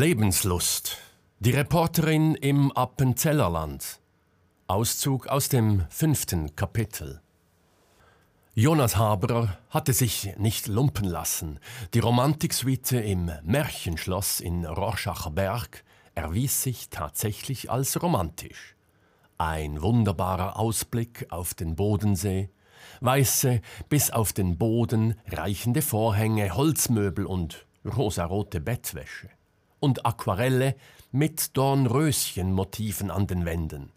Lebenslust. Die Reporterin im Appenzellerland. Auszug aus dem fünften Kapitel. Jonas Haberer hatte sich nicht lumpen lassen. Die Romantiksuite im Märchenschloss in Rorschacher Berg erwies sich tatsächlich als romantisch. Ein wunderbarer Ausblick auf den Bodensee, weiße, bis auf den Boden reichende Vorhänge, Holzmöbel und rosarote Bettwäsche und Aquarelle mit Dornröschenmotiven an den Wänden.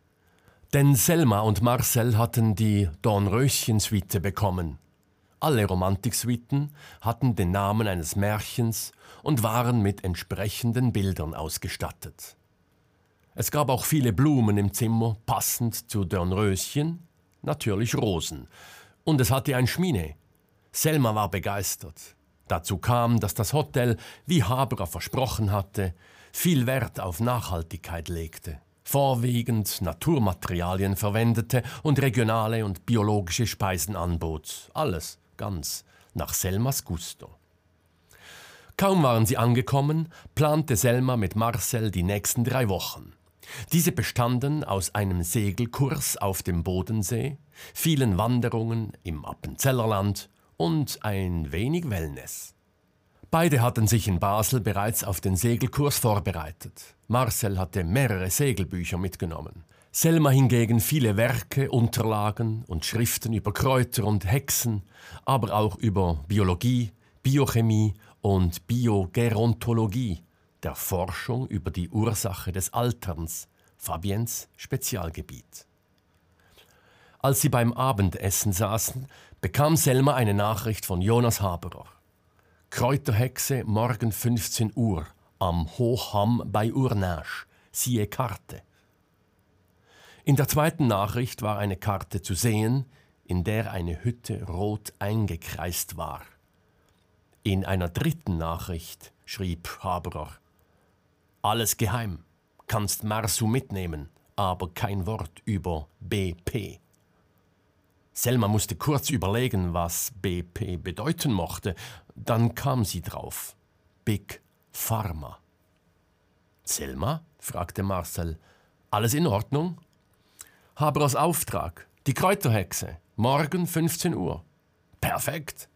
Denn Selma und Marcel hatten die Dornröschen-Suite bekommen. Alle Romantiksuiten hatten den Namen eines Märchens und waren mit entsprechenden Bildern ausgestattet. Es gab auch viele Blumen im Zimmer, passend zu Dornröschen, natürlich Rosen. Und es hatte ein Schmine. Selma war begeistert. Dazu kam, dass das Hotel, wie Haberer versprochen hatte, viel Wert auf Nachhaltigkeit legte, vorwiegend Naturmaterialien verwendete und regionale und biologische Speisen anbot. Alles ganz nach Selmas Gusto. Kaum waren sie angekommen, plante Selma mit Marcel die nächsten drei Wochen. Diese bestanden aus einem Segelkurs auf dem Bodensee, vielen Wanderungen im Appenzellerland und ein wenig Wellness. Beide hatten sich in Basel bereits auf den Segelkurs vorbereitet. Marcel hatte mehrere Segelbücher mitgenommen. Selma hingegen viele Werke, Unterlagen und Schriften über Kräuter und Hexen, aber auch über Biologie, Biochemie und Biogerontologie, der Forschung über die Ursache des Alterns, Fabiens Spezialgebiet. Als sie beim Abendessen saßen, bekam Selma eine Nachricht von Jonas Haberer. Kräuterhexe morgen 15 Uhr am Hochhamm bei Urnasch. Siehe Karte. In der zweiten Nachricht war eine Karte zu sehen, in der eine Hütte rot eingekreist war. In einer dritten Nachricht schrieb Haberer Alles geheim, kannst Marsu mitnehmen, aber kein Wort über BP. Selma musste kurz überlegen, was BP bedeuten mochte. Dann kam sie drauf. Big Pharma. Selma? fragte Marcel. Alles in Ordnung? Haberers Auftrag. Die Kräuterhexe. Morgen 15 Uhr. Perfekt.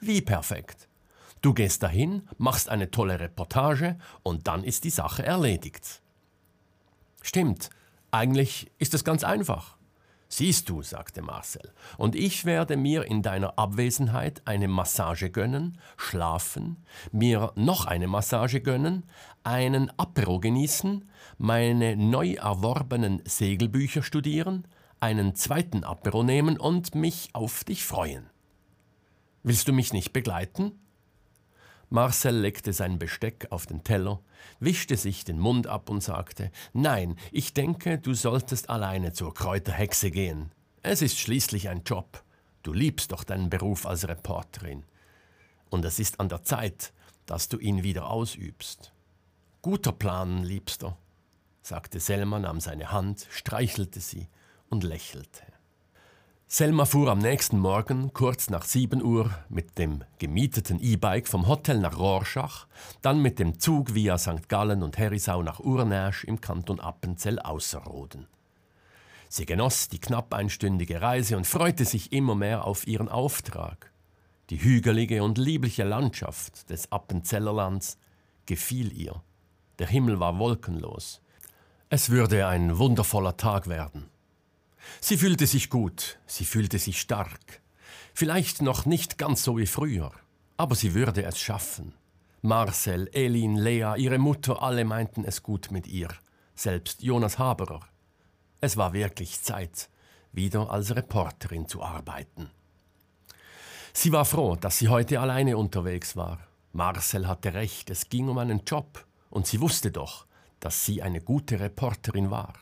Wie perfekt? Du gehst dahin, machst eine tolle Reportage und dann ist die Sache erledigt. Stimmt. Eigentlich ist es ganz einfach. Siehst du, sagte Marcel, und ich werde mir in deiner Abwesenheit eine Massage gönnen, schlafen, mir noch eine Massage gönnen, einen Apero genießen, meine neu erworbenen Segelbücher studieren, einen zweiten Apero nehmen und mich auf dich freuen. Willst du mich nicht begleiten? Marcel legte sein Besteck auf den Teller, wischte sich den Mund ab und sagte Nein, ich denke, du solltest alleine zur Kräuterhexe gehen. Es ist schließlich ein Job. Du liebst doch deinen Beruf als Reporterin. Und es ist an der Zeit, dass du ihn wieder ausübst. Guter Plan, Liebster, sagte Selma, nahm seine Hand, streichelte sie und lächelte. Selma fuhr am nächsten Morgen kurz nach 7 Uhr mit dem gemieteten E-Bike vom Hotel nach Rorschach, dann mit dem Zug via St. Gallen und Herisau nach Urnäsch im Kanton Appenzell Außerrhoden. Sie genoss die knapp einstündige Reise und freute sich immer mehr auf ihren Auftrag. Die hügelige und liebliche Landschaft des Appenzellerlands gefiel ihr. Der Himmel war wolkenlos. Es würde ein wundervoller Tag werden. Sie fühlte sich gut, sie fühlte sich stark. Vielleicht noch nicht ganz so wie früher, aber sie würde es schaffen. Marcel, Elin, Lea, ihre Mutter, alle meinten es gut mit ihr, selbst Jonas Haberer. Es war wirklich Zeit, wieder als Reporterin zu arbeiten. Sie war froh, dass sie heute alleine unterwegs war. Marcel hatte recht, es ging um einen Job, und sie wusste doch, dass sie eine gute Reporterin war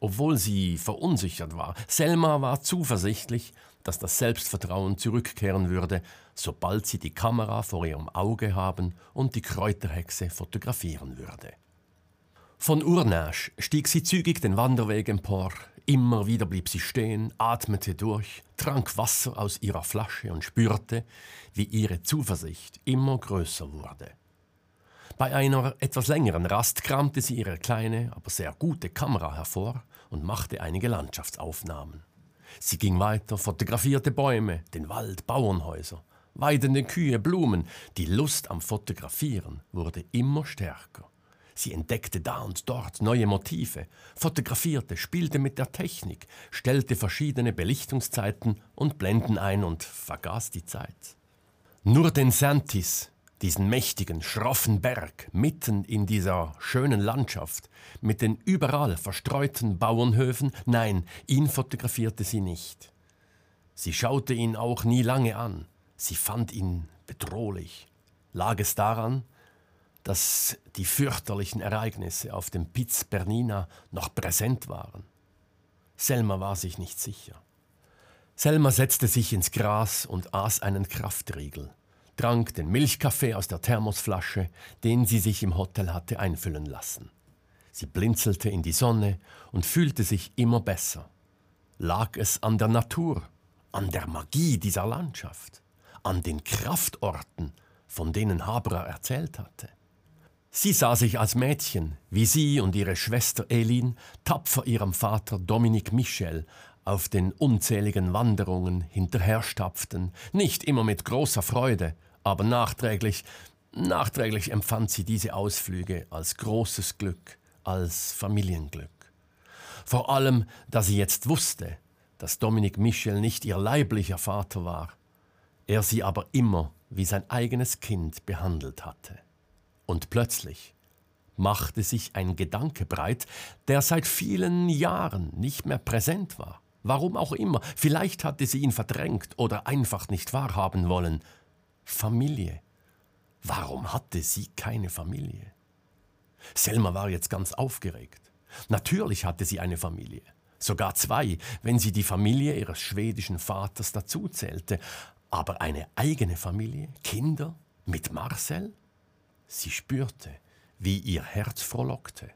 obwohl sie verunsichert war. Selma war zuversichtlich, dass das Selbstvertrauen zurückkehren würde, sobald sie die Kamera vor ihrem Auge haben und die Kräuterhexe fotografieren würde. Von Urnasch stieg sie zügig den Wanderweg empor. Immer wieder blieb sie stehen, atmete durch, trank Wasser aus ihrer Flasche und spürte, wie ihre Zuversicht immer größer wurde. Bei einer etwas längeren Rast kramte sie ihre kleine, aber sehr gute Kamera hervor und machte einige Landschaftsaufnahmen. Sie ging weiter, fotografierte Bäume, den Wald, Bauernhäuser, weidende Kühe, Blumen. Die Lust am Fotografieren wurde immer stärker. Sie entdeckte da und dort neue Motive, fotografierte, spielte mit der Technik, stellte verschiedene Belichtungszeiten und Blenden ein und vergaß die Zeit. Nur den Santis, diesen mächtigen, schroffen Berg mitten in dieser schönen Landschaft mit den überall verstreuten Bauernhöfen, nein, ihn fotografierte sie nicht. Sie schaute ihn auch nie lange an, sie fand ihn bedrohlich. Lag es daran, dass die fürchterlichen Ereignisse auf dem Piz Bernina noch präsent waren. Selma war sich nicht sicher. Selma setzte sich ins Gras und aß einen Kraftriegel, trank den Milchkaffee aus der Thermosflasche, den sie sich im Hotel hatte einfüllen lassen. Sie blinzelte in die Sonne und fühlte sich immer besser. Lag es an der Natur, an der Magie dieser Landschaft, an den Kraftorten, von denen Habra erzählt hatte? Sie sah sich als Mädchen, wie sie und ihre Schwester Elin tapfer ihrem Vater Dominique Michel auf den unzähligen Wanderungen hinterherstapften, nicht immer mit großer Freude, aber nachträglich, nachträglich empfand sie diese Ausflüge als großes Glück, als Familienglück. Vor allem, da sie jetzt wusste, dass Dominique Michel nicht ihr leiblicher Vater war, er sie aber immer wie sein eigenes Kind behandelt hatte. Und plötzlich machte sich ein Gedanke breit, der seit vielen Jahren nicht mehr präsent war. Warum auch immer, vielleicht hatte sie ihn verdrängt oder einfach nicht wahrhaben wollen. Familie. Warum hatte sie keine Familie? Selma war jetzt ganz aufgeregt. Natürlich hatte sie eine Familie. Sogar zwei, wenn sie die Familie ihres schwedischen Vaters dazuzählte. Aber eine eigene Familie? Kinder? Mit Marcel? Sie spürte, wie ihr Herz frohlockte.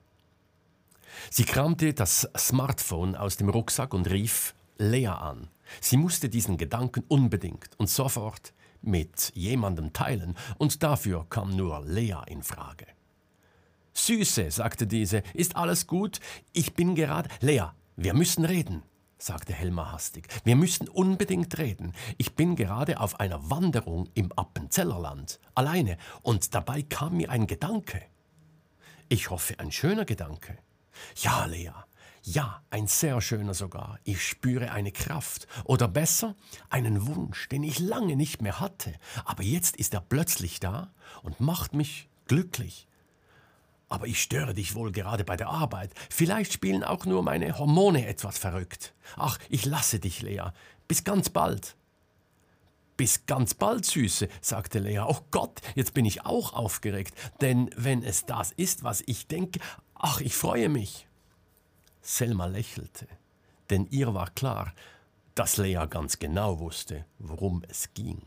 Sie kramte das Smartphone aus dem Rucksack und rief Lea an. Sie musste diesen Gedanken unbedingt und sofort mit jemandem teilen, und dafür kam nur Lea in Frage. Süße, sagte diese, ist alles gut? Ich bin gerade. Lea, wir müssen reden sagte Helma hastig. Wir müssen unbedingt reden. Ich bin gerade auf einer Wanderung im Appenzellerland, alleine, und dabei kam mir ein Gedanke. Ich hoffe, ein schöner Gedanke. Ja, Lea, ja, ein sehr schöner sogar. Ich spüre eine Kraft oder besser einen Wunsch, den ich lange nicht mehr hatte, aber jetzt ist er plötzlich da und macht mich glücklich. Aber ich störe dich wohl gerade bei der Arbeit. Vielleicht spielen auch nur meine Hormone etwas verrückt. Ach, ich lasse dich, Lea. Bis ganz bald. Bis ganz bald, Süße, sagte Lea. Oh Gott, jetzt bin ich auch aufgeregt. Denn wenn es das ist, was ich denke, ach, ich freue mich. Selma lächelte, denn ihr war klar, dass Lea ganz genau wusste, worum es ging.